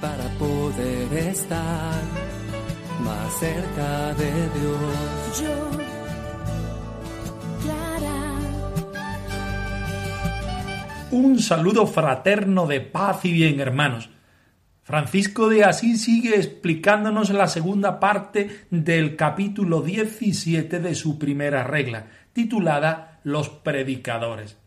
Para poder estar más cerca de Dios. Yo, Clara, Un saludo fraterno de paz y bien, hermanos. Francisco de Asís sigue explicándonos la segunda parte del capítulo 17 de su primera regla, titulada Los predicadores,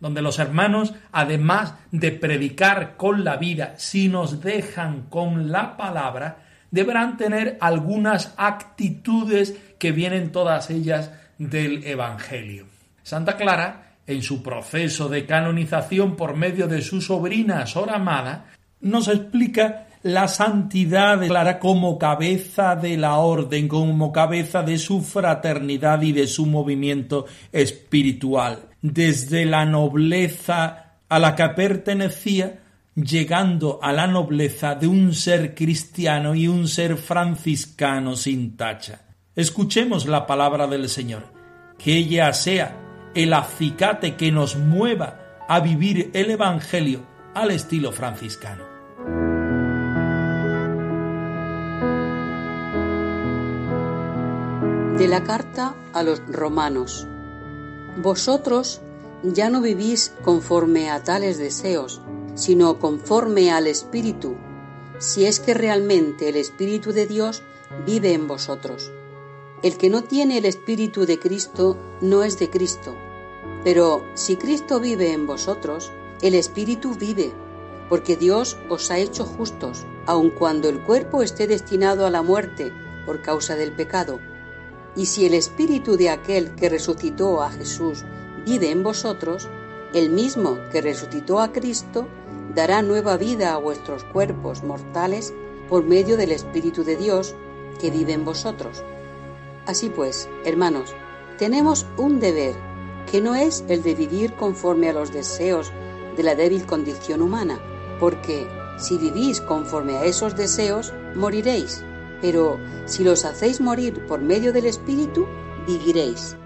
donde los hermanos, además de predicar con la vida, si nos dejan con la palabra, deberán tener algunas actitudes que vienen todas ellas del Evangelio. Santa Clara, en su proceso de canonización por medio de su sobrina Sor Amada, nos explica la santidad Clara como cabeza de la orden, como cabeza de su fraternidad y de su movimiento espiritual, desde la nobleza a la que pertenecía, llegando a la nobleza de un ser cristiano y un ser franciscano sin tacha. Escuchemos la palabra del Señor, que ella sea el acicate que nos mueva a vivir el Evangelio al estilo franciscano. De la carta a los romanos. Vosotros ya no vivís conforme a tales deseos, sino conforme al Espíritu, si es que realmente el Espíritu de Dios vive en vosotros. El que no tiene el Espíritu de Cristo no es de Cristo. Pero si Cristo vive en vosotros, el Espíritu vive, porque Dios os ha hecho justos, aun cuando el cuerpo esté destinado a la muerte por causa del pecado. Y si el Espíritu de aquel que resucitó a Jesús vive en vosotros, el mismo que resucitó a Cristo dará nueva vida a vuestros cuerpos mortales por medio del Espíritu de Dios que vive en vosotros. Así pues, hermanos, tenemos un deber, que no es el de vivir conforme a los deseos de la débil condición humana, porque si vivís conforme a esos deseos, moriréis, pero si los hacéis morir por medio del Espíritu, viviréis.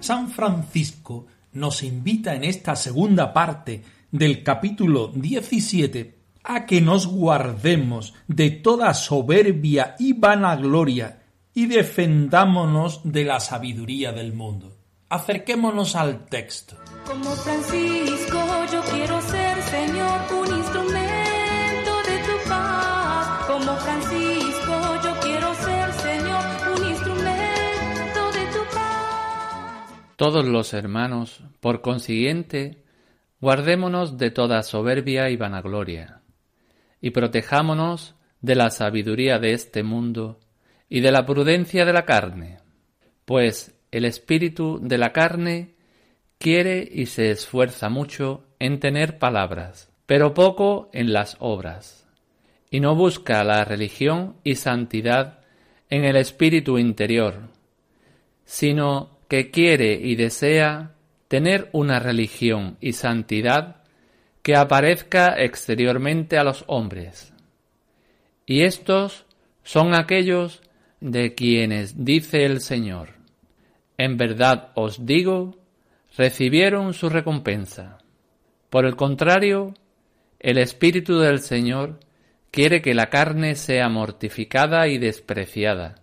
San Francisco nos invita en esta segunda parte del capítulo 17 a que nos guardemos de toda soberbia y vanagloria y defendámonos de la sabiduría del mundo. Acerquémonos al texto. como Francisco, yo quiero ser, Señor, un instrumento de tu paz. Como Francisco, yo quiero ser, Señor, un instrumento de tu paz. Todos los hermanos, por consiguiente, guardémonos de toda soberbia y vanagloria, y protejámonos de la sabiduría de este mundo y de la prudencia de la carne, pues el espíritu de la carne quiere y se esfuerza mucho en tener palabras, pero poco en las obras, y no busca la religión y santidad en el espíritu interior, sino que quiere y desea tener una religión y santidad que aparezca exteriormente a los hombres. Y estos son aquellos de quienes dice el Señor, en verdad os digo, recibieron su recompensa. Por el contrario, el Espíritu del Señor quiere que la carne sea mortificada y despreciada,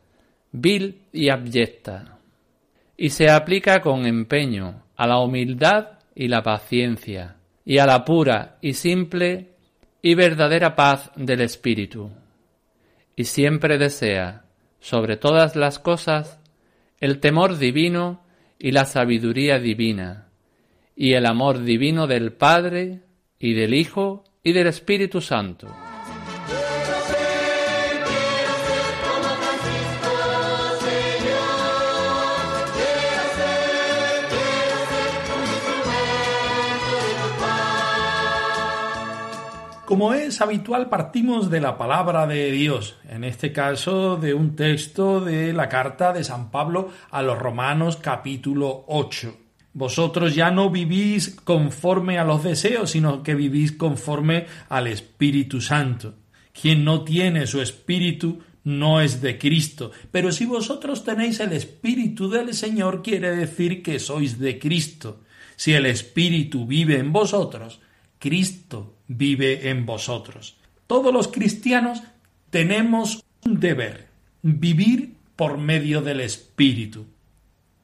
vil y abyecta, y se aplica con empeño a la humildad y la paciencia, y a la pura y simple y verdadera paz del Espíritu, y siempre desea, sobre todas las cosas, el temor divino y la sabiduría divina, y el amor divino del Padre, y del Hijo, y del Espíritu Santo. Como es habitual, partimos de la palabra de Dios, en este caso de un texto de la carta de San Pablo a los Romanos capítulo 8. Vosotros ya no vivís conforme a los deseos, sino que vivís conforme al Espíritu Santo. Quien no tiene su Espíritu no es de Cristo. Pero si vosotros tenéis el Espíritu del Señor, quiere decir que sois de Cristo. Si el Espíritu vive en vosotros, Cristo vive en vosotros. Todos los cristianos tenemos un deber, vivir por medio del Espíritu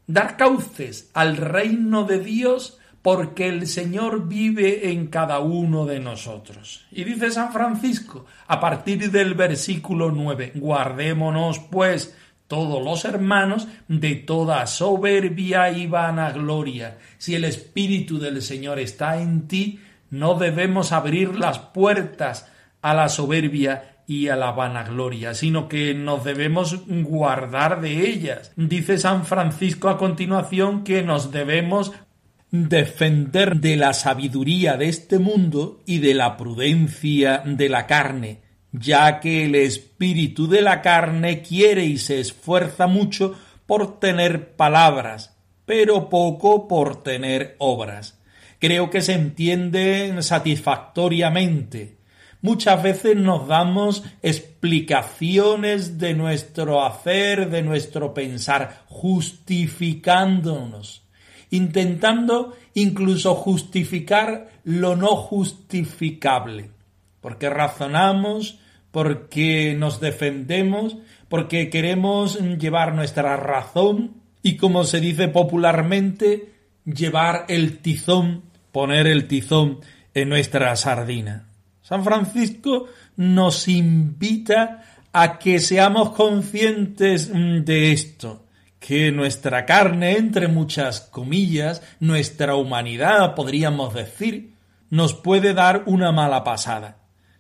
dar cauces al reino de Dios porque el Señor vive en cada uno de nosotros. Y dice San Francisco, a partir del versículo 9, guardémonos pues todos los hermanos de toda soberbia y vanagloria. Si el Espíritu del Señor está en ti, no debemos abrir las puertas a la soberbia y a la vanagloria, sino que nos debemos guardar de ellas. Dice San Francisco a continuación que nos debemos defender de la sabiduría de este mundo y de la prudencia de la carne, ya que el espíritu de la carne quiere y se esfuerza mucho por tener palabras, pero poco por tener obras. Creo que se entiende satisfactoriamente. Muchas veces nos damos explicaciones de nuestro hacer, de nuestro pensar, justificándonos, intentando incluso justificar lo no justificable, porque razonamos, porque nos defendemos, porque queremos llevar nuestra razón y, como se dice popularmente, llevar el tizón, poner el tizón en nuestra sardina. San Francisco nos invita a que seamos conscientes mm, de esto, que nuestra carne, entre muchas comillas, nuestra humanidad, podríamos decir, nos puede dar una mala pasada,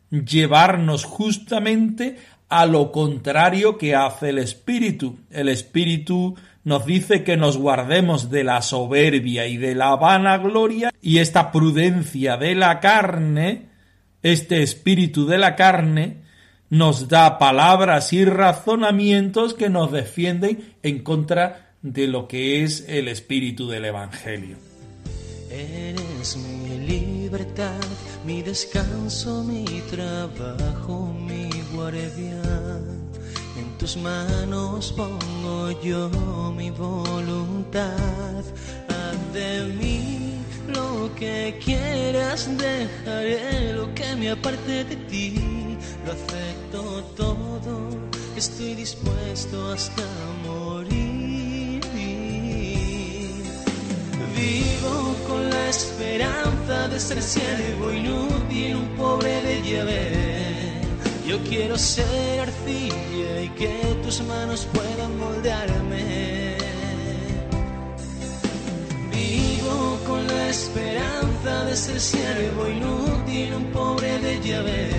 llevarnos justamente a lo contrario que hace el Espíritu. El Espíritu nos dice que nos guardemos de la soberbia y de la vanagloria y esta prudencia de la carne este espíritu de la carne nos da palabras y razonamientos que nos defienden en contra de lo que es el espíritu del Evangelio. Eres mi libertad, mi descanso, mi trabajo, mi guardia. Tus manos pongo yo mi voluntad. Haz de mí lo que quieras dejaré, lo que me aparte de ti, lo acepto todo, estoy dispuesto hasta morir. Vivo con la esperanza de ser siervo inútil, un pobre de llave. Yo quiero ser arcilla y que tus manos puedan moldearme con la esperanza de ser siervo inútil, un pobre de llave,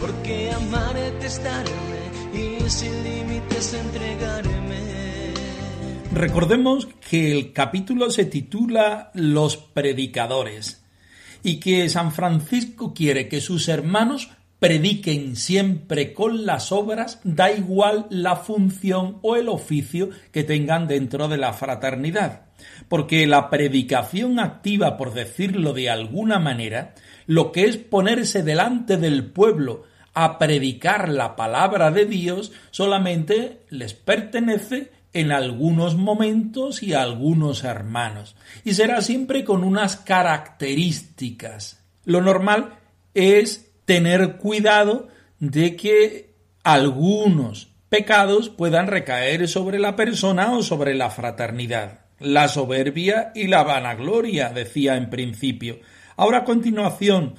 porque amarte es darme y sin límites entregarme. Recordemos que el capítulo se titula Los predicadores y que San Francisco quiere que sus hermanos prediquen siempre con las obras, da igual la función o el oficio que tengan dentro de la fraternidad porque la predicación activa, por decirlo de alguna manera, lo que es ponerse delante del pueblo a predicar la palabra de Dios, solamente les pertenece en algunos momentos y a algunos hermanos, y será siempre con unas características. Lo normal es tener cuidado de que algunos pecados puedan recaer sobre la persona o sobre la fraternidad la soberbia y la vanagloria, decía en principio. Ahora a continuación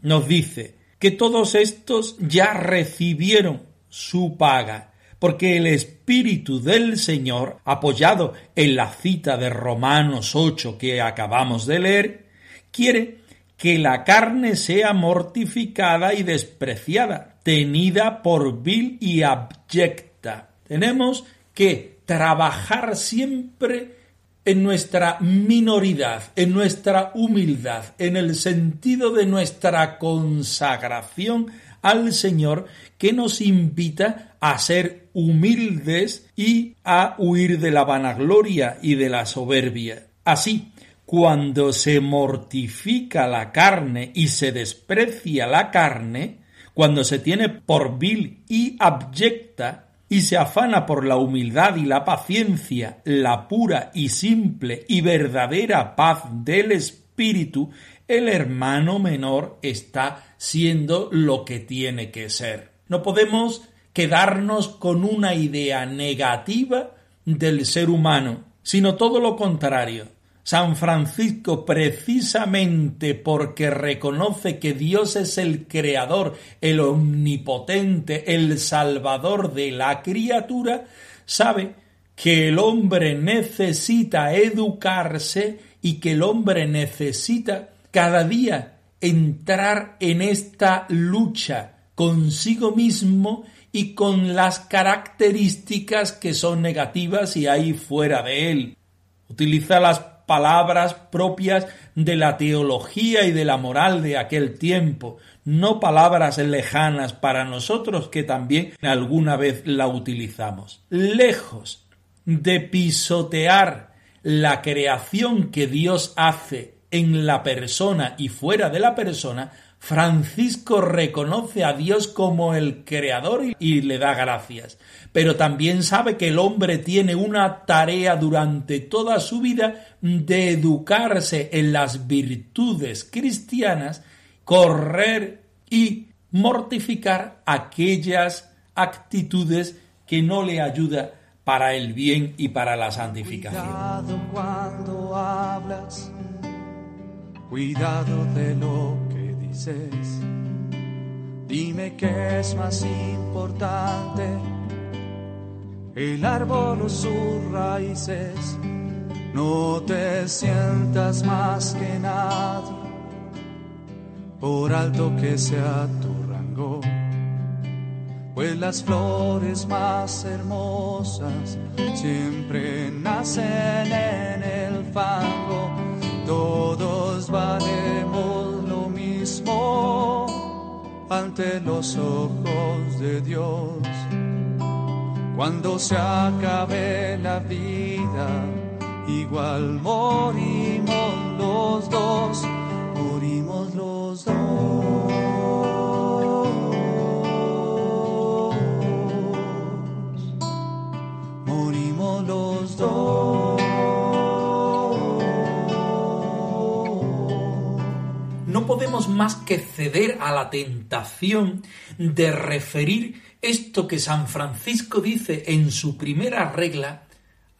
nos dice que todos estos ya recibieron su paga, porque el Espíritu del Señor, apoyado en la cita de Romanos 8 que acabamos de leer, quiere que la carne sea mortificada y despreciada, tenida por vil y abyecta. Tenemos que trabajar siempre en nuestra minoridad, en nuestra humildad, en el sentido de nuestra consagración al Señor que nos invita a ser humildes y a huir de la vanagloria y de la soberbia. Así, cuando se mortifica la carne y se desprecia la carne, cuando se tiene por vil y abyecta, y se afana por la humildad y la paciencia, la pura y simple y verdadera paz del Espíritu, el hermano menor está siendo lo que tiene que ser. No podemos quedarnos con una idea negativa del ser humano, sino todo lo contrario. San Francisco, precisamente porque reconoce que Dios es el creador, el omnipotente, el salvador de la criatura, sabe que el hombre necesita educarse y que el hombre necesita cada día entrar en esta lucha consigo mismo y con las características que son negativas y hay fuera de él. Utiliza las palabras propias de la teología y de la moral de aquel tiempo, no palabras lejanas para nosotros que también alguna vez la utilizamos. Lejos de pisotear la creación que Dios hace en la persona y fuera de la persona, Francisco reconoce a Dios como el creador y le da gracias, pero también sabe que el hombre tiene una tarea durante toda su vida de educarse en las virtudes cristianas, correr y mortificar aquellas actitudes que no le ayudan para el bien y para la santificación. Cuidado cuando hablas, cuidado de lo que Dime qué es más importante, el árbol o sus raíces. No te sientas más que nadie, por alto que sea tu rango, pues las flores más hermosas siempre nacen en el fango. Todos valemos ante los ojos de Dios. Cuando se acabe la vida, igual morimos los dos, morimos los dos. Morimos los dos. Podemos más que ceder a la tentación de referir esto que San Francisco dice en su primera regla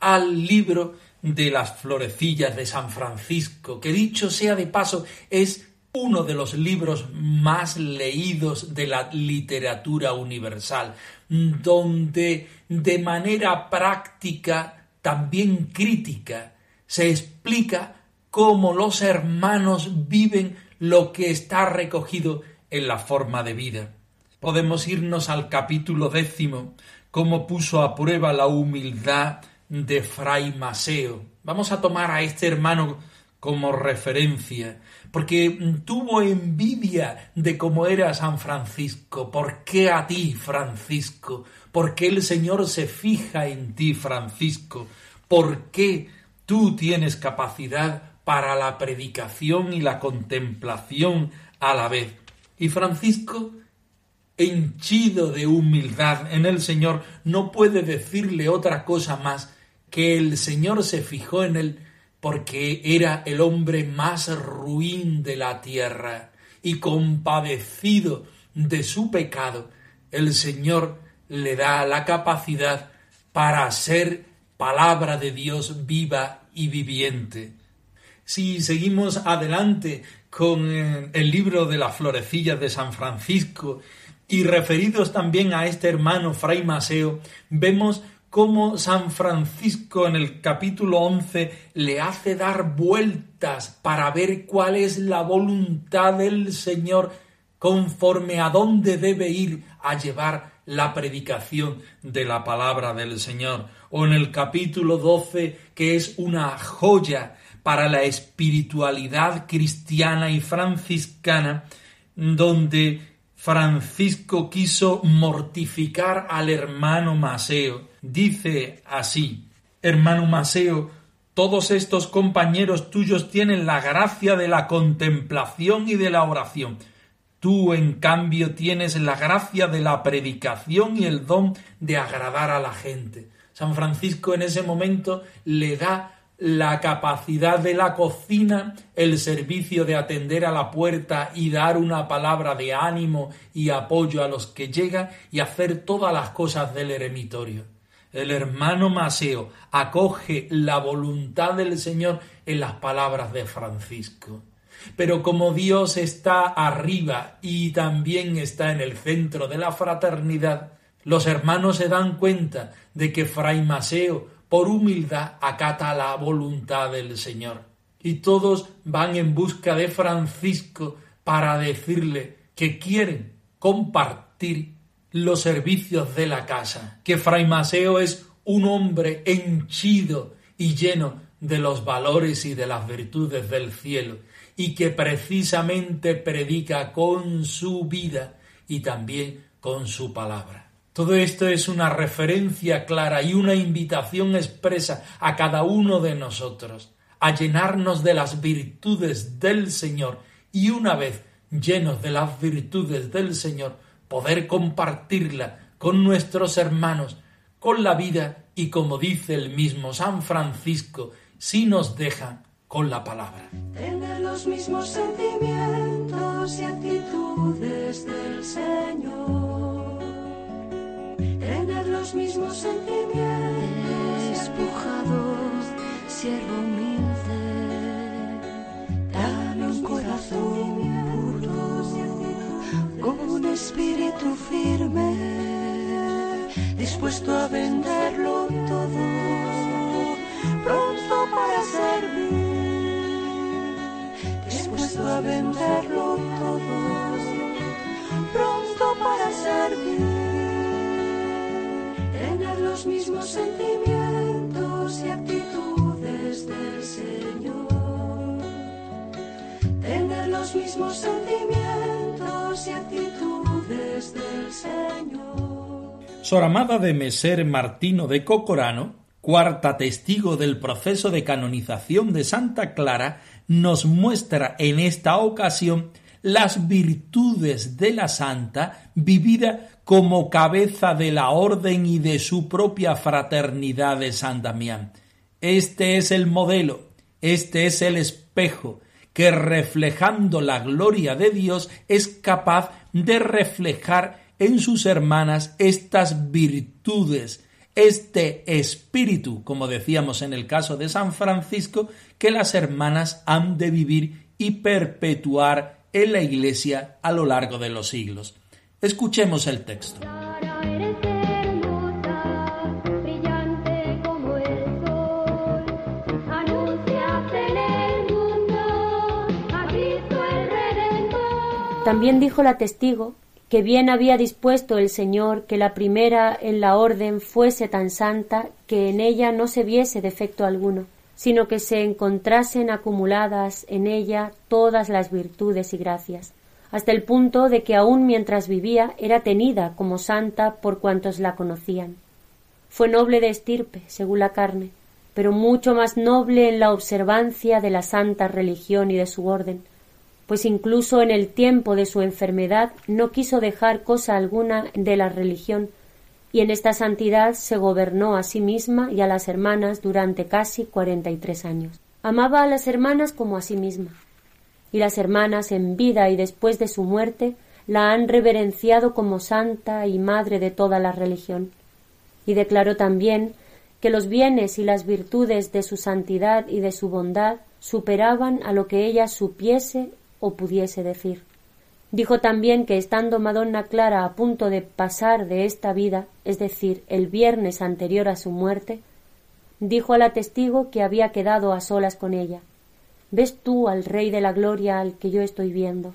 al libro de las florecillas de San Francisco, que dicho sea de paso es uno de los libros más leídos de la literatura universal, donde de manera práctica, también crítica, se explica cómo los hermanos viven lo que está recogido en la forma de vida. Podemos irnos al capítulo décimo, cómo puso a prueba la humildad de Fray Maseo. Vamos a tomar a este hermano como referencia, porque tuvo envidia de cómo era San Francisco. ¿Por qué a ti, Francisco? ¿Por qué el Señor se fija en ti, Francisco? ¿Por qué tú tienes capacidad para la predicación y la contemplación a la vez. Y Francisco, henchido de humildad en el Señor, no puede decirle otra cosa más que el Señor se fijó en él porque era el hombre más ruin de la tierra y compadecido de su pecado, el Señor le da la capacidad para ser palabra de Dios viva y viviente. Si seguimos adelante con eh, el libro de las florecillas de San Francisco y referidos también a este hermano Fray Maseo, vemos cómo San Francisco en el capítulo 11 le hace dar vueltas para ver cuál es la voluntad del Señor conforme a dónde debe ir a llevar la predicación de la palabra del Señor. O en el capítulo 12, que es una joya para la espiritualidad cristiana y franciscana, donde Francisco quiso mortificar al hermano Maseo. Dice así, hermano Maseo, todos estos compañeros tuyos tienen la gracia de la contemplación y de la oración. Tú, en cambio, tienes la gracia de la predicación y el don de agradar a la gente. San Francisco en ese momento le da la capacidad de la cocina, el servicio de atender a la puerta y dar una palabra de ánimo y apoyo a los que llegan y hacer todas las cosas del eremitorio. El hermano Maseo acoge la voluntad del Señor en las palabras de Francisco. Pero como Dios está arriba y también está en el centro de la fraternidad, los hermanos se dan cuenta de que Fray Maseo por humildad acata la voluntad del Señor. Y todos van en busca de Francisco para decirle que quieren compartir los servicios de la casa, que Fray Maseo es un hombre henchido y lleno de los valores y de las virtudes del cielo, y que precisamente predica con su vida y también con su palabra. Todo esto es una referencia clara y una invitación expresa a cada uno de nosotros a llenarnos de las virtudes del Señor y una vez llenos de las virtudes del Señor, poder compartirla con nuestros hermanos, con la vida y como dice el mismo San Francisco, si nos dejan con la palabra. Tener los mismos sentimientos y actitudes del Señor tener los mismos sentimientos. Despojados, siervo humilde, dame un corazón puro, con un espíritu firme, dispuesto a venderlo todo, pronto para servir, dispuesto a venderlo todo, los mismos sentimientos y actitudes del Señor. Tener los mismos sentimientos y actitudes del Señor. Sor Amada de Meser Martino de Cocorano, cuarta testigo del proceso de canonización de Santa Clara, nos muestra en esta ocasión las virtudes de la santa vivida como cabeza de la orden y de su propia fraternidad de San Damián. Este es el modelo, este es el espejo, que reflejando la gloria de Dios es capaz de reflejar en sus hermanas estas virtudes, este espíritu, como decíamos en el caso de San Francisco, que las hermanas han de vivir y perpetuar en la Iglesia a lo largo de los siglos. Escuchemos el texto. También dijo la testigo que bien había dispuesto el Señor que la primera en la orden fuese tan santa que en ella no se viese defecto alguno, sino que se encontrasen acumuladas en ella todas las virtudes y gracias hasta el punto de que aun mientras vivía era tenida como santa por cuantos la conocían. Fue noble de estirpe, según la carne, pero mucho más noble en la observancia de la santa religión y de su orden, pues incluso en el tiempo de su enfermedad no quiso dejar cosa alguna de la religión, y en esta santidad se gobernó a sí misma y a las hermanas durante casi cuarenta y tres años. Amaba a las hermanas como a sí misma, y las hermanas en vida y después de su muerte la han reverenciado como santa y madre de toda la religión. Y declaró también que los bienes y las virtudes de su santidad y de su bondad superaban a lo que ella supiese o pudiese decir. Dijo también que estando Madonna Clara a punto de pasar de esta vida, es decir, el viernes anterior a su muerte, dijo a la testigo que había quedado a solas con ella, ¿Ves tú al Rey de la Gloria al que yo estoy viendo?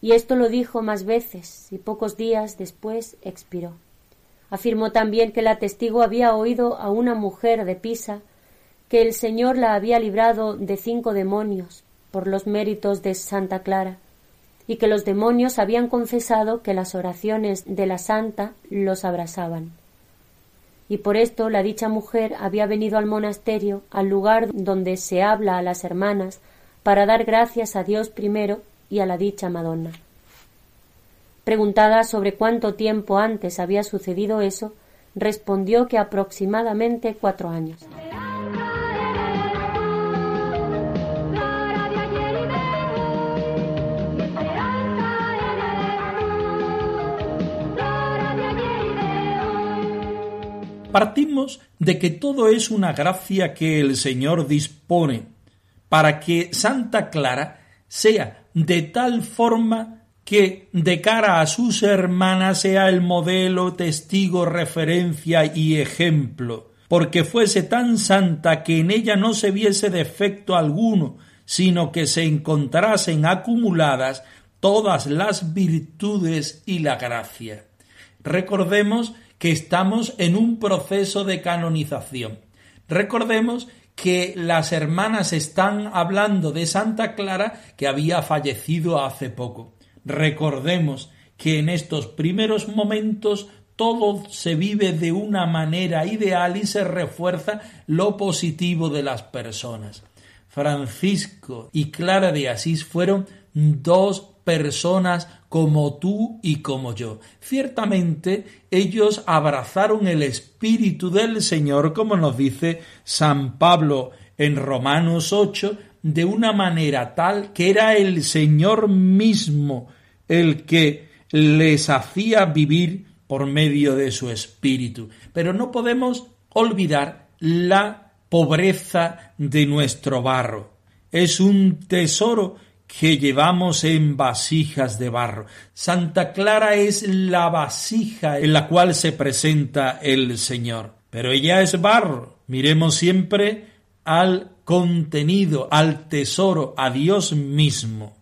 y esto lo dijo más veces, y pocos días después expiró. Afirmó también que la testigo había oído a una mujer de Pisa que el Señor la había librado de cinco demonios por los méritos de Santa Clara, y que los demonios habían confesado que las oraciones de la santa los abrasaban. Y por esto la dicha mujer había venido al monasterio, al lugar donde se habla a las hermanas, para dar gracias a Dios primero y a la dicha Madonna. Preguntada sobre cuánto tiempo antes había sucedido eso, respondió que aproximadamente cuatro años. Partimos de que todo es una gracia que el Señor dispone para que Santa Clara sea de tal forma que de cara a sus hermanas sea el modelo, testigo, referencia y ejemplo, porque fuese tan santa que en ella no se viese defecto alguno, sino que se encontrasen acumuladas todas las virtudes y la gracia. Recordemos que estamos en un proceso de canonización. Recordemos que las hermanas están hablando de Santa Clara que había fallecido hace poco. Recordemos que en estos primeros momentos todo se vive de una manera ideal y se refuerza lo positivo de las personas. Francisco y Clara de Asís fueron dos personas como tú y como yo. Ciertamente ellos abrazaron el Espíritu del Señor, como nos dice San Pablo en Romanos 8, de una manera tal que era el Señor mismo el que les hacía vivir por medio de su Espíritu. Pero no podemos olvidar la pobreza de nuestro barro. Es un tesoro que llevamos en vasijas de barro. Santa Clara es la vasija en la cual se presenta el Señor. Pero ella es barro. Miremos siempre al contenido, al tesoro, a Dios mismo.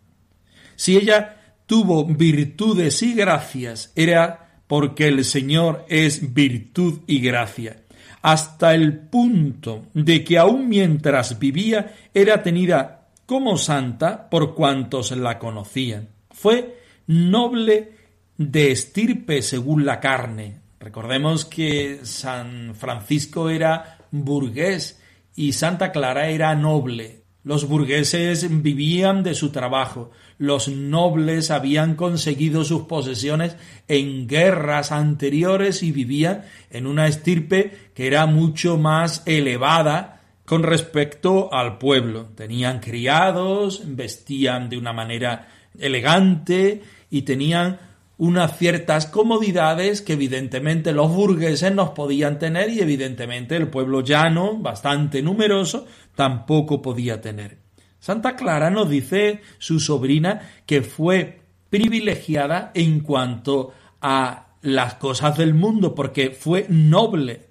Si ella tuvo virtudes y gracias, era porque el Señor es virtud y gracia, hasta el punto de que aun mientras vivía era tenida como santa por cuantos la conocían. Fue noble de estirpe según la carne. Recordemos que San Francisco era burgués y Santa Clara era noble. Los burgueses vivían de su trabajo, los nobles habían conseguido sus posesiones en guerras anteriores y vivían en una estirpe que era mucho más elevada con respecto al pueblo. Tenían criados, vestían de una manera elegante y tenían unas ciertas comodidades que evidentemente los burgueses no podían tener y evidentemente el pueblo llano, bastante numeroso, tampoco podía tener. Santa Clara nos dice su sobrina que fue privilegiada en cuanto a las cosas del mundo porque fue noble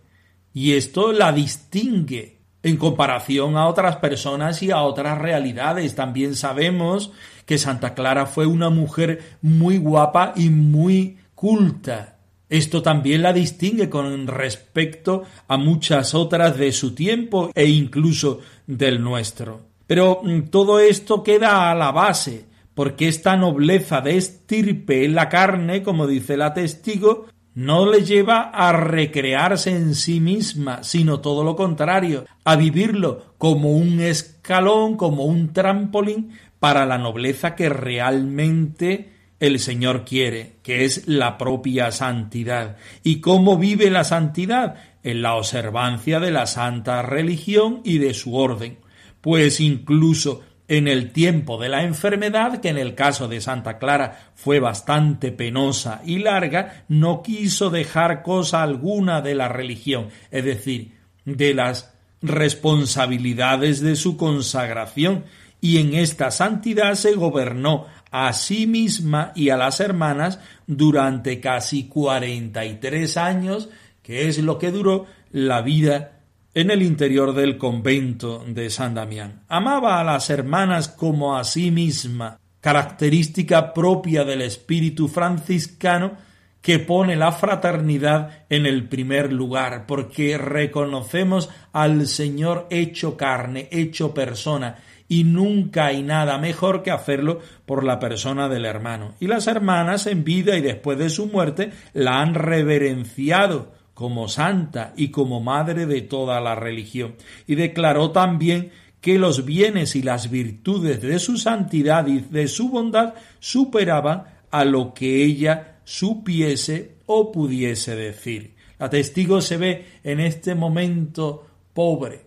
y esto la distingue en comparación a otras personas y a otras realidades. También sabemos que Santa Clara fue una mujer muy guapa y muy culta. Esto también la distingue con respecto a muchas otras de su tiempo e incluso del nuestro. Pero mm, todo esto queda a la base, porque esta nobleza de estirpe en la carne, como dice la testigo, no le lleva a recrearse en sí misma, sino todo lo contrario, a vivirlo como un escalón, como un trampolín para la nobleza que realmente el Señor quiere, que es la propia santidad. ¿Y cómo vive la santidad? En la observancia de la santa religión y de su orden. Pues incluso en el tiempo de la enfermedad, que en el caso de Santa Clara fue bastante penosa y larga, no quiso dejar cosa alguna de la religión, es decir, de las responsabilidades de su consagración, y en esta santidad se gobernó a sí misma y a las hermanas durante casi cuarenta y tres años, que es lo que duró la vida en el interior del convento de San Damián. Amaba a las hermanas como a sí misma, característica propia del espíritu franciscano que pone la fraternidad en el primer lugar, porque reconocemos al Señor hecho carne, hecho persona, y nunca hay nada mejor que hacerlo por la persona del hermano. Y las hermanas en vida y después de su muerte la han reverenciado como santa y como madre de toda la religión. Y declaró también que los bienes y las virtudes de su santidad y de su bondad superaban a lo que ella supiese o pudiese decir. La testigo se ve en este momento pobre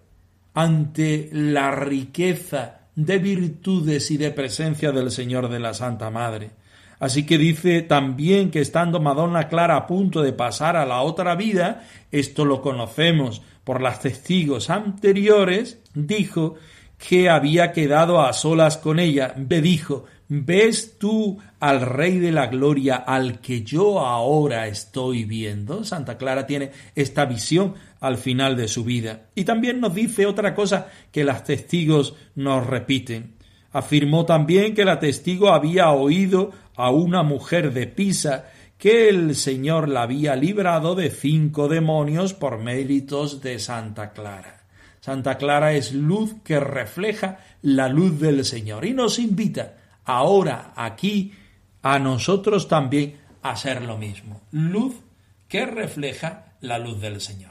ante la riqueza de virtudes y de presencia del Señor de la Santa Madre. Así que dice también que estando Madonna Clara a punto de pasar a la otra vida, esto lo conocemos por las testigos anteriores, dijo que había quedado a solas con ella. Me dijo, ¿ves tú al Rey de la Gloria al que yo ahora estoy viendo? Santa Clara tiene esta visión al final de su vida. Y también nos dice otra cosa que las testigos nos repiten. Afirmó también que la testigo había oído a una mujer de Pisa que el Señor la había librado de cinco demonios por méritos de Santa Clara. Santa Clara es luz que refleja la luz del Señor y nos invita ahora aquí a nosotros también a hacer lo mismo. Luz que refleja la luz del Señor.